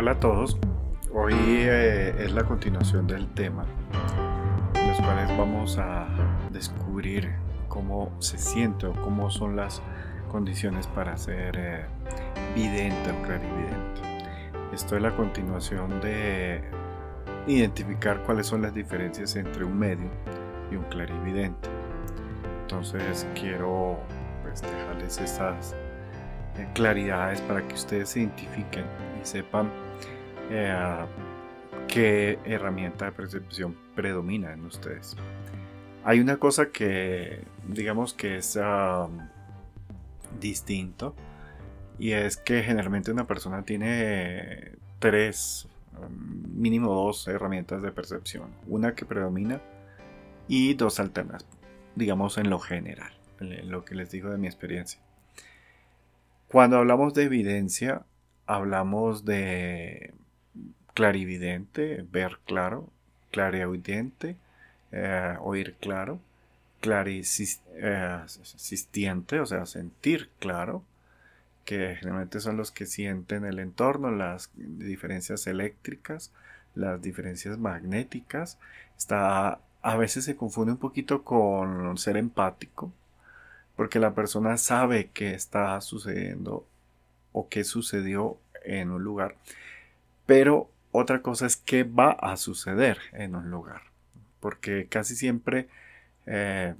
Hola a todos. Hoy eh, es la continuación del tema, en los cuales vamos a descubrir cómo se siente o cómo son las condiciones para ser eh, vidente o clarividente. Esto es la continuación de identificar cuáles son las diferencias entre un medio y un clarividente. Entonces quiero pues, dejarles estas claridades para que ustedes se identifiquen y sepan eh, qué herramienta de percepción predomina en ustedes. Hay una cosa que digamos que es distinto y es que generalmente una persona tiene tres, mínimo dos herramientas de percepción. Una que predomina y dos alternas, digamos en lo general, en lo que les digo de mi experiencia. Cuando hablamos de evidencia, hablamos de clarividente, ver claro, clariaudente, eh, oír claro, clarisistiente, o sea, sentir claro, que generalmente son los que sienten el entorno, las diferencias eléctricas, las diferencias magnéticas. Está, a veces se confunde un poquito con ser empático, porque la persona sabe qué está sucediendo o qué sucedió en un lugar, pero otra cosa es qué va a suceder en un lugar, porque casi siempre eh,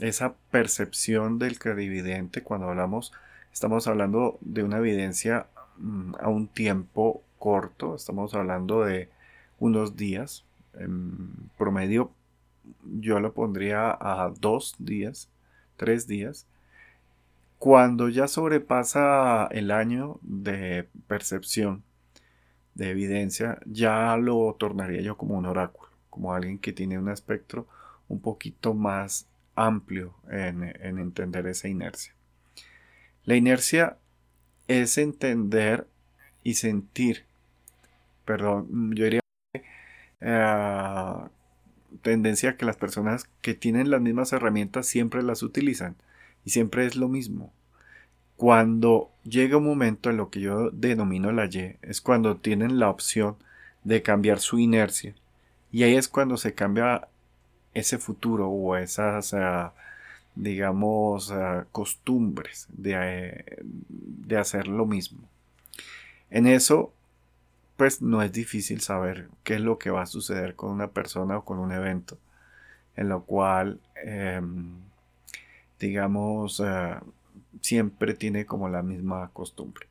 esa percepción del clarividente cuando hablamos, estamos hablando de una evidencia mm, a un tiempo corto, estamos hablando de unos días, en promedio yo lo pondría a dos días tres días, cuando ya sobrepasa el año de percepción, de evidencia, ya lo tornaría yo como un oráculo, como alguien que tiene un espectro un poquito más amplio en, entender esa inercia. La inercia es entender y sentir, perdón, yo diría eh, tendencia que las personas que tienen las mismas herramientas siempre las utilizan y siempre es lo mismo. Cuando llega un momento en lo que yo denomino la Y, es cuando tienen la opción de cambiar su inercia. Y ahí es cuando se cambia ese futuro o esas, digamos, costumbres de, de hacer lo mismo. En eso pues no es difícil saber qué es lo que va a suceder con una persona o con un evento en lo cual, em, digamos, eh, siempre tiene como la misma costumbre.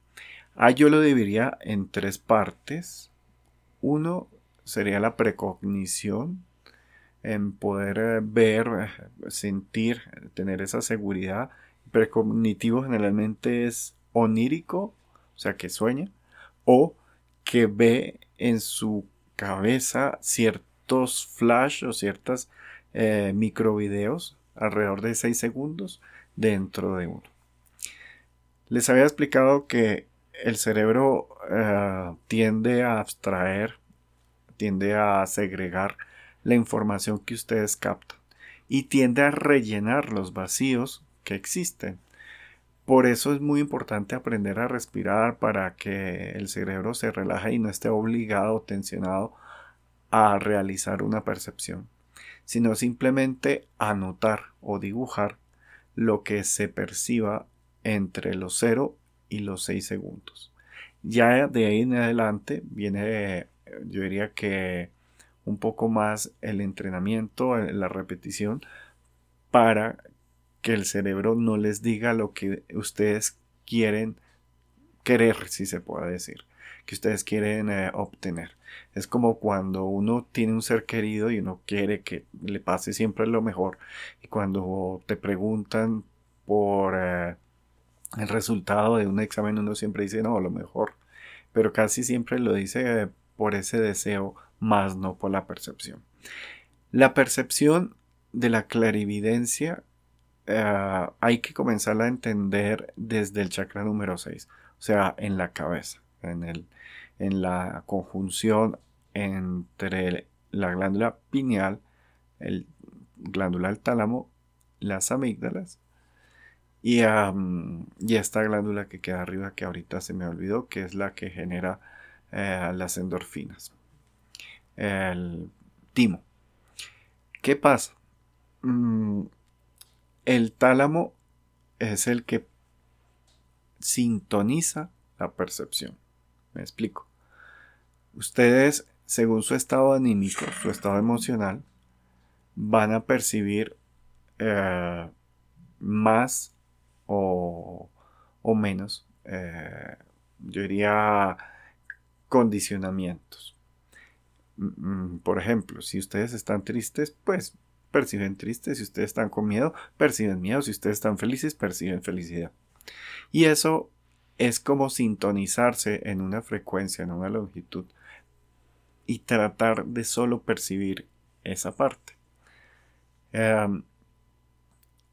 Ah, yo lo dividiría en tres partes. Uno sería la precognición, en poder eh, ver, eh, sentir, tener esa seguridad. Precognitivo generalmente es onírico, o sea que sueña, o que ve en su cabeza ciertos flash o ciertas eh, microvideos alrededor de 6 segundos dentro de uno. Les había explicado que el cerebro eh, tiende a abstraer, tiende a segregar la información que ustedes captan y tiende a rellenar los vacíos que existen. Por eso es muy importante aprender a respirar para que el cerebro se relaje y no esté obligado o tensionado a realizar una percepción, sino simplemente anotar o dibujar lo que se perciba entre los 0 y los 6 segundos. Ya de ahí en adelante viene, yo diría que un poco más el entrenamiento, la repetición, para que el cerebro no les diga lo que ustedes quieren querer, si se puede decir, que ustedes quieren eh, obtener. Es como cuando uno tiene un ser querido y uno quiere que le pase siempre lo mejor. Y cuando te preguntan por eh, el resultado de un examen, uno siempre dice, no, lo mejor. Pero casi siempre lo dice eh, por ese deseo, más no por la percepción. La percepción de la clarividencia eh, hay que comenzar a entender desde el chakra número 6, o sea, en la cabeza, en, el, en la conjunción entre la glándula pineal, el glándula del tálamo, las amígdalas y, y, esta glándula que queda arriba que ahorita se me olvidó, que es la que genera eh, las endorfinas. El timo. ¿Qué pasa? Mm, el tálamo es el que sintoniza la percepción. Me explico. Ustedes, según su estado anímico, su estado emocional, van a percibir eh, más o, menos, eh, yo diría, condicionamientos. Mm, mm, por ejemplo, si ustedes están tristes, pues perciben tristes. Si ustedes están con miedo, perciben miedo. Si ustedes están felices, perciben felicidad. Y eso es como sintonizarse en una frecuencia, en una longitud, y tratar de solo percibir esa parte. Em,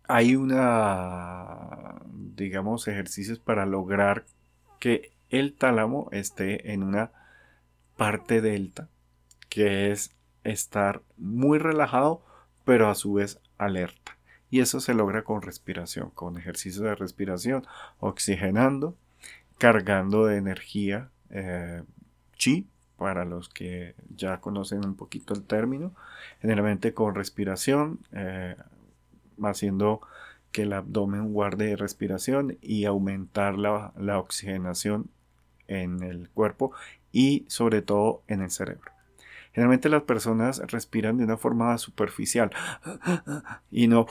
hay una, digamos, ejercicios para lograr que el tálamo esté en una parte delta, que es estar muy relajado, pero a su vez alerta. Y eso se logra con respiración, con ejercicios de respiración, oxigenando, cargando de energía eh, chi, para los que ya conocen un poquito el término, generalmente con respiración, eh, haciendo que el abdomen guarde respiración y aumentar la, la oxigenación en el cuerpo y sobre todo en el cerebro. Generalmente las personas respiran de una forma superficial y no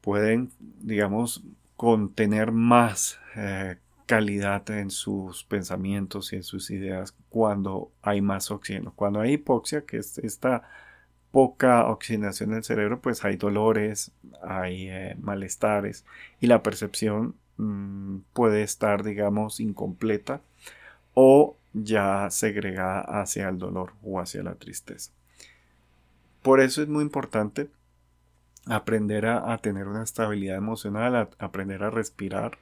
pueden, digamos, contener más eh, calidad en sus pensamientos y en sus ideas cuando hay más oxígeno. Cuando hay hipoxia, que es esta poca oxigenación del cerebro, pues hay dolores, hay eh, malestares y la percepción mm, puede estar, digamos, incompleta o ya segregada hacia el dolor o hacia la tristeza. Por eso es muy importante aprender a, tener una estabilidad emocional, aprender a respirar,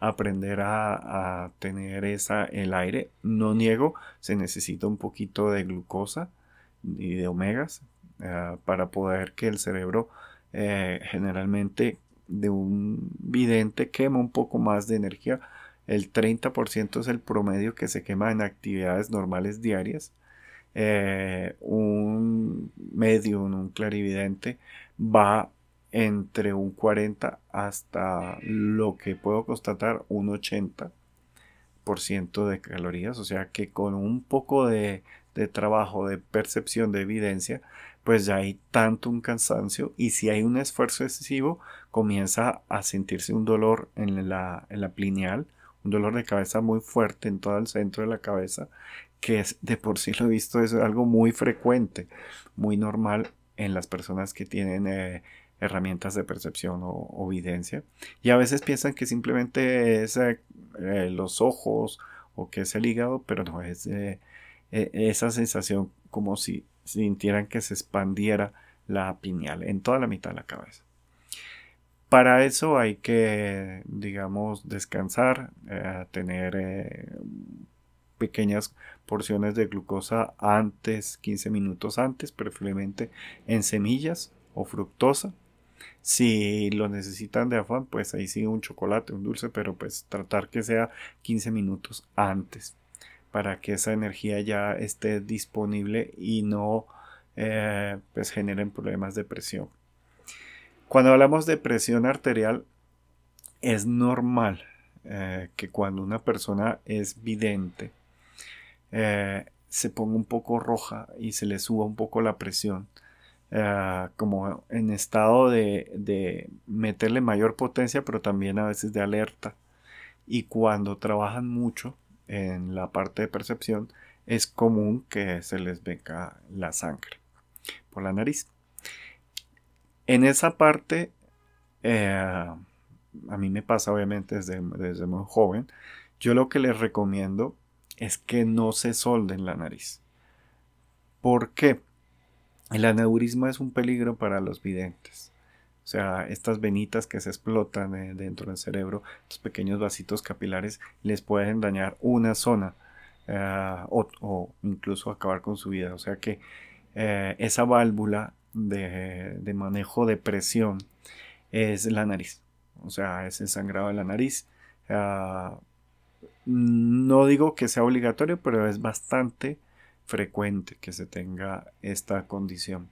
aprender a, tener esa, el aire. No niego, se necesita un poquito de glucosa y de omegas eh, para poder que el cerebro eh, generalmente de un vidente quema un poco más de energía. El 30% es el promedio que se quema en actividades normales diarias. Eh, un medio, un clarividente va entre un 40 hasta lo que puedo constatar un 80% de calorías, o sea que con un poco de, trabajo, de percepción, de evidencia, pues ya hay tanto un cansancio y si hay un esfuerzo excesivo, comienza a sentirse un dolor en la, en la un dolor de cabeza muy fuerte en todo el centro de la cabeza, que es de por sí lo he visto, es algo muy frecuente, muy normal en las personas que tienen eh, herramientas de percepción o, evidencia. Y a veces piensan que simplemente es eh, eh, los ojos o que es el hígado, pero no es e, esa sensación como si sintieran que se expandiera la pineal en toda la mitad de la cabeza. Para eso hay que, digamos, descansar, tener pequeñas porciones de glucosa antes, 15 minutos antes, preferiblemente en semillas o fructosa. Si lo necesitan de afán, pues ahí sí un chocolate, un dulce, pero pues tratar que sea 15 minutos antes para que esa energía ya esté disponible y no eh, pues generen problemas de presión. Cuando hablamos de presión arterial, es normal eh, que cuando una persona es vidente, eh, se ponga un poco roja y se le suba un poco la presión, eh, como en estado de, meterle mayor potencia, pero también a veces de alerta. Y cuando trabajan mucho en la parte de percepción, es común que se les venga la sangre por la nariz. En esa parte, eh, a mí me pasa obviamente desde, desde muy joven, yo lo que les recomiendo es que no se solden la nariz. ¿Por qué? El aneurisma es un peligro para los videntes. O sea, estas venitas que se explotan eh, dentro del cerebro, estos pequeños vasitos capilares, les pueden dañar una zona eh, o, incluso acabar con su vida. O sea que esa válvula de, de, manejo de presión es la nariz. O sea, es el sangrado de la nariz. no digo que sea obligatorio, pero es bastante frecuente que se tenga esta condición.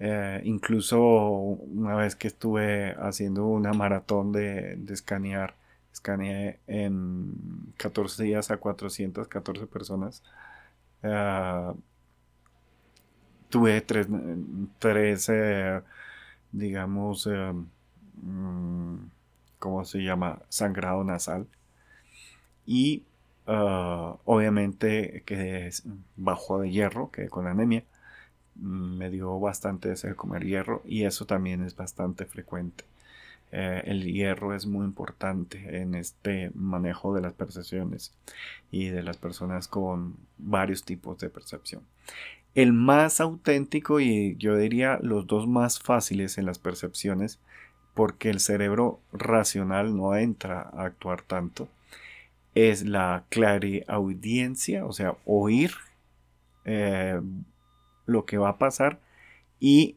Eh, incluso una vez que estuve haciendo una maratón de, escanear, escaneé en 14 días a 414 personas. Eh, tuve tres, tres eh, digamos, mm, ¿cómo se llama? Sangrado nasal. Y obviamente que bajo de hierro, que con anemia me dio bastante deseo de comer hierro y eso también es bastante frecuente. Eh, el hierro es muy importante en este manejo de las percepciones y de las personas con varios tipos de percepción. El más auténtico y yo diría los dos más fáciles en las percepciones porque el cerebro racional no entra a actuar tanto es la clariaudiencia, o sea, oír eh, lo que va a pasar y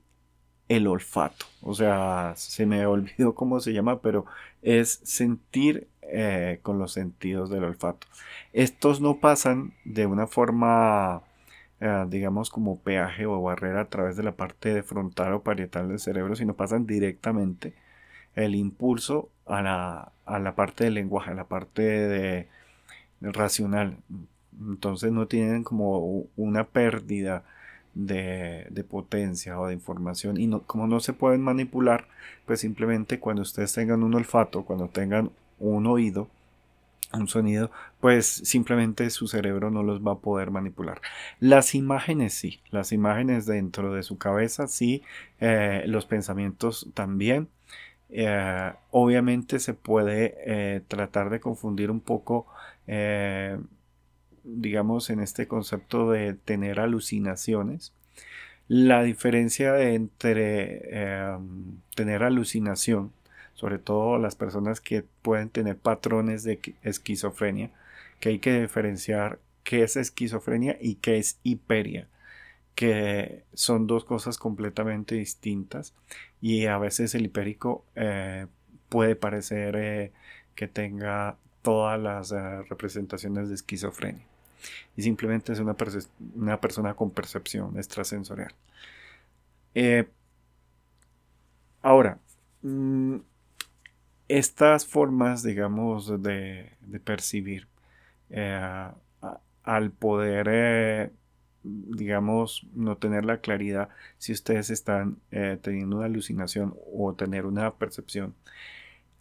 el olfato. O sea, se me olvidó cómo se llama, pero es sentir eh, con los sentidos del olfato. Estos no pasan de una forma, digamos, como peaje o barrera a través de la parte de frontal o parietal del cerebro, sino pasan directamente el impulso a la, a la parte del lenguaje, a la parte de, racional. Entonces no tienen como una pérdida de, potencia o de información y no, como no se pueden manipular, pues simplemente cuando ustedes tengan un olfato, cuando tengan un oído, un sonido, pues simplemente su cerebro no los va a poder manipular. Las imágenes sí, las imágenes dentro de su cabeza sí, eh, los pensamientos también. Eh, obviamente se puede eh, tratar de confundir un poco digamos, en este concepto de tener alucinaciones. La diferencia entre tener alucinación, sobre todo las personas que pueden tener patrones de esquizofrenia, que hay que diferenciar qué es esquizofrenia y qué es hiperia, que son dos cosas completamente distintas y a veces el hipérico eh, puede parecer eh, que tenga todas las eh, representaciones de esquizofrenia y simplemente es una, una persona con percepción extrasensorial. Ahora, mm, estas formas, digamos, de, percibir, eh, al poder, eh, digamos, no tener la claridad si ustedes están teniendo una alucinación o tener una percepción,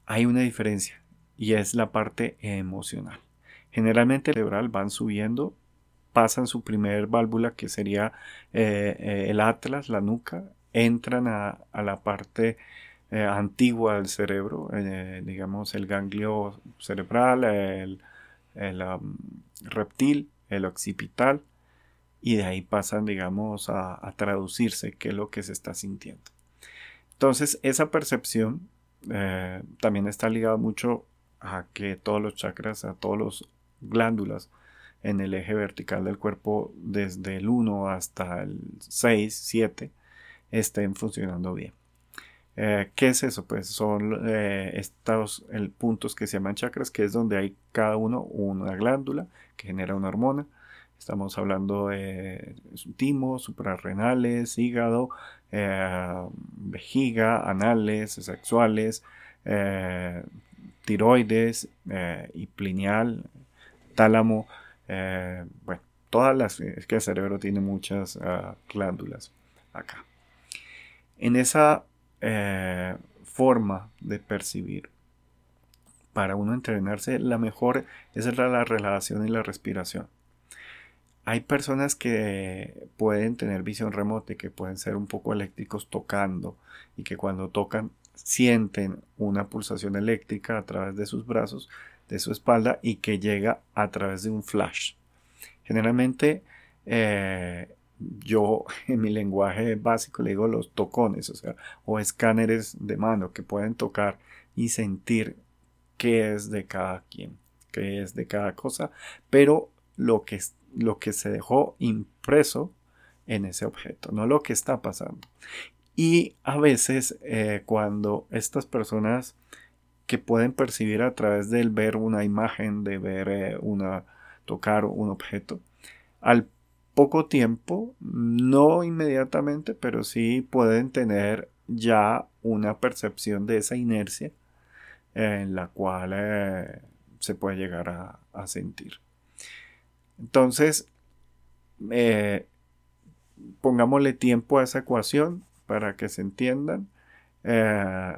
hay una diferencia y es la parte emocional. Generalmente cerebral van subiendo, pasan su primer válvula que sería eh, eh, el atlas, la nuca, entran a, la parte eh, antigua del cerebro, digamos el ganglio cerebral, el, reptil, el occipital, y de ahí pasan, digamos, a, traducirse qué es lo que se está sintiendo. Entonces, esa percepción también está ligada mucho a que todos los chakras, a todos los glándulas en el eje vertical del cuerpo desde el 1 hasta el 6, 7 estén funcionando bien. Eh, ¿Qué es eso? Pues son eh, estos el, puntos que se llaman chakras, que es donde hay cada uno una glándula que genera una hormona. Estamos hablando de timo, suprarrenales, hígado, eh, vejiga, anales, sexuales, tiroides y plineal, tálamo, bueno, todas las, es que el cerebro tiene muchas ah, glándulas acá. En esa eh, forma de percibir, para uno entrenarse, la mejor es la relación y la respiración. Hay personas que pueden tener visión remota y que pueden ser un poco eléctricos tocando y que cuando tocan sienten una pulsación eléctrica a través de sus brazos de su espalda y que llega a través de un flash. Generalmente eh, yo en mi lenguaje básico le digo los tocones, o sea, o escáneres de mano que pueden tocar y sentir qué es de cada quien, qué es de cada cosa, pero lo que, lo que se dejó impreso en ese objeto, no lo que está pasando. Y a veces eh, cuando estas personas que pueden percibir a través del ver una imagen, de ver eh, una, tocar un objeto. Al poco tiempo, no inmediatamente, pero sí pueden tener ya una percepción de esa inercia en la cual eh, se puede llegar a, sentir. Entonces, eh, pongámosle tiempo a esa ecuación para que se entiendan. Eh,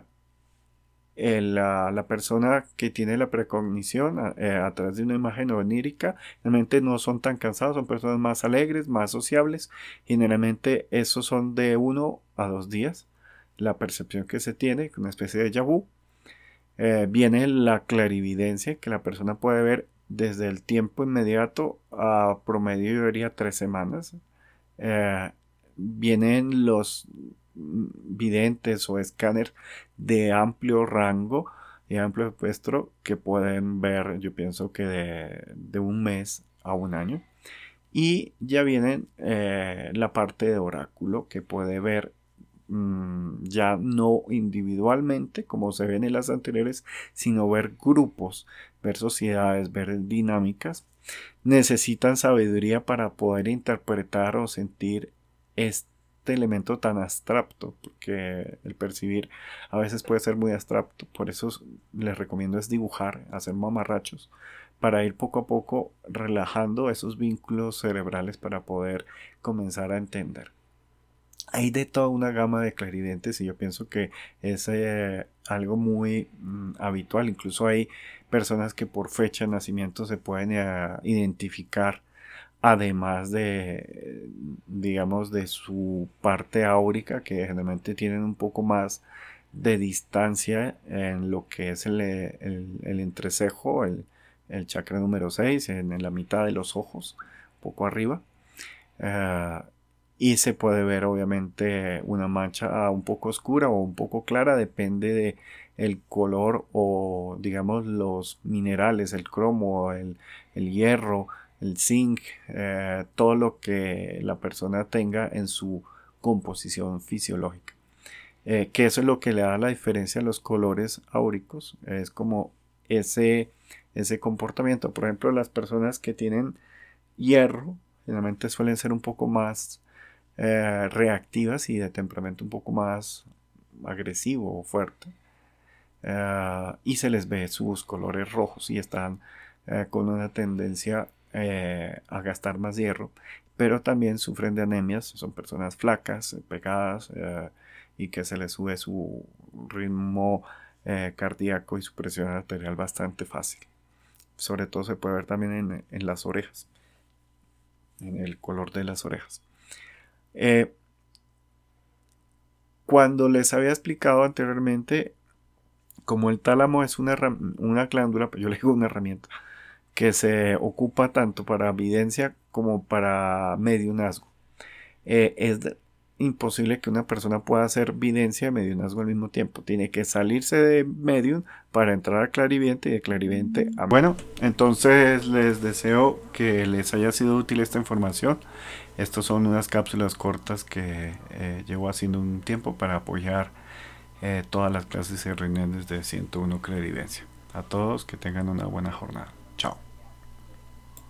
la, persona que tiene la precognición eh, a, través de una imagen onírica, realmente no son tan cansados, son personas más alegres, más sociables. Generalmente esos son de uno a dos días. La percepción que se tiene, una especie de déjà eh, viene la clarividencia, que la persona puede ver desde el tiempo inmediato a promedio, yo diría, tres semanas. Eh, vienen los videntes o escáner de amplio rango y amplio espectro que pueden ver, yo pienso que de, un mes a un año. Y ya viene eh, la parte de oráculo que puede ver mm, ya no individualmente como se ven en las anteriores, sino ver grupos, ver sociedades, ver dinámicas. Necesitan sabiduría para poder interpretar o sentir este elemento tan abstracto, porque el percibir a veces puede ser muy abstracto, por eso les recomiendo es dibujar, hacer mamarrachos, para ir poco a poco relajando esos vínculos cerebrales para poder comenzar a entender. Hay de toda una gama de clarividentes y yo pienso que es eh, algo muy mm, habitual, incluso hay personas que por fecha de nacimiento se pueden eh, identificar además de, digamos, de su parte áurica, que generalmente tienen un poco más de distancia en lo que es el, entrecejo, el, chakra número 6, en, la mitad de los ojos, poco arriba. Eh, y se puede ver obviamente una mancha un poco oscura o un poco clara, depende de el color o digamos los minerales, el cromo, el, el hierro, el zinc, eh, todo lo que la persona tenga en su composición fisiológica. Eh, que eso es lo que le da la diferencia a los colores áuricos, es como ese, ese comportamiento. Por ejemplo, las personas que tienen hierro generalmente suelen ser un poco más eh, reactivas y de temperamento un poco más agresivo o fuerte. y se les ve sus colores rojos y están con una tendencia eh, a gastar más hierro, pero también sufren de anemias, son personas flacas, eh, pegadas eh, y que se les sube su ritmo cardíaco y su presión arterial bastante fácil. Sobre todo se puede ver también en, las orejas, en el color de las orejas. cuando les había explicado anteriormente, como el tálamo es una, una glándula, yo le digo una herramienta, que se ocupa tanto para evidencia como para mediunazgo. Eh, es imposible que una persona pueda hacer videncia y mediunazgo al mismo tiempo. Tiene que salirse de medium para entrar a clariviente y de clariviente a... Bueno, entonces les deseo que les haya sido útil esta información. Estas son unas cápsulas cortas que eh, llevo haciendo un tiempo para apoyar eh, todas las clases y reuniones de 101 Clarividencia. A todos que tengan una buena jornada.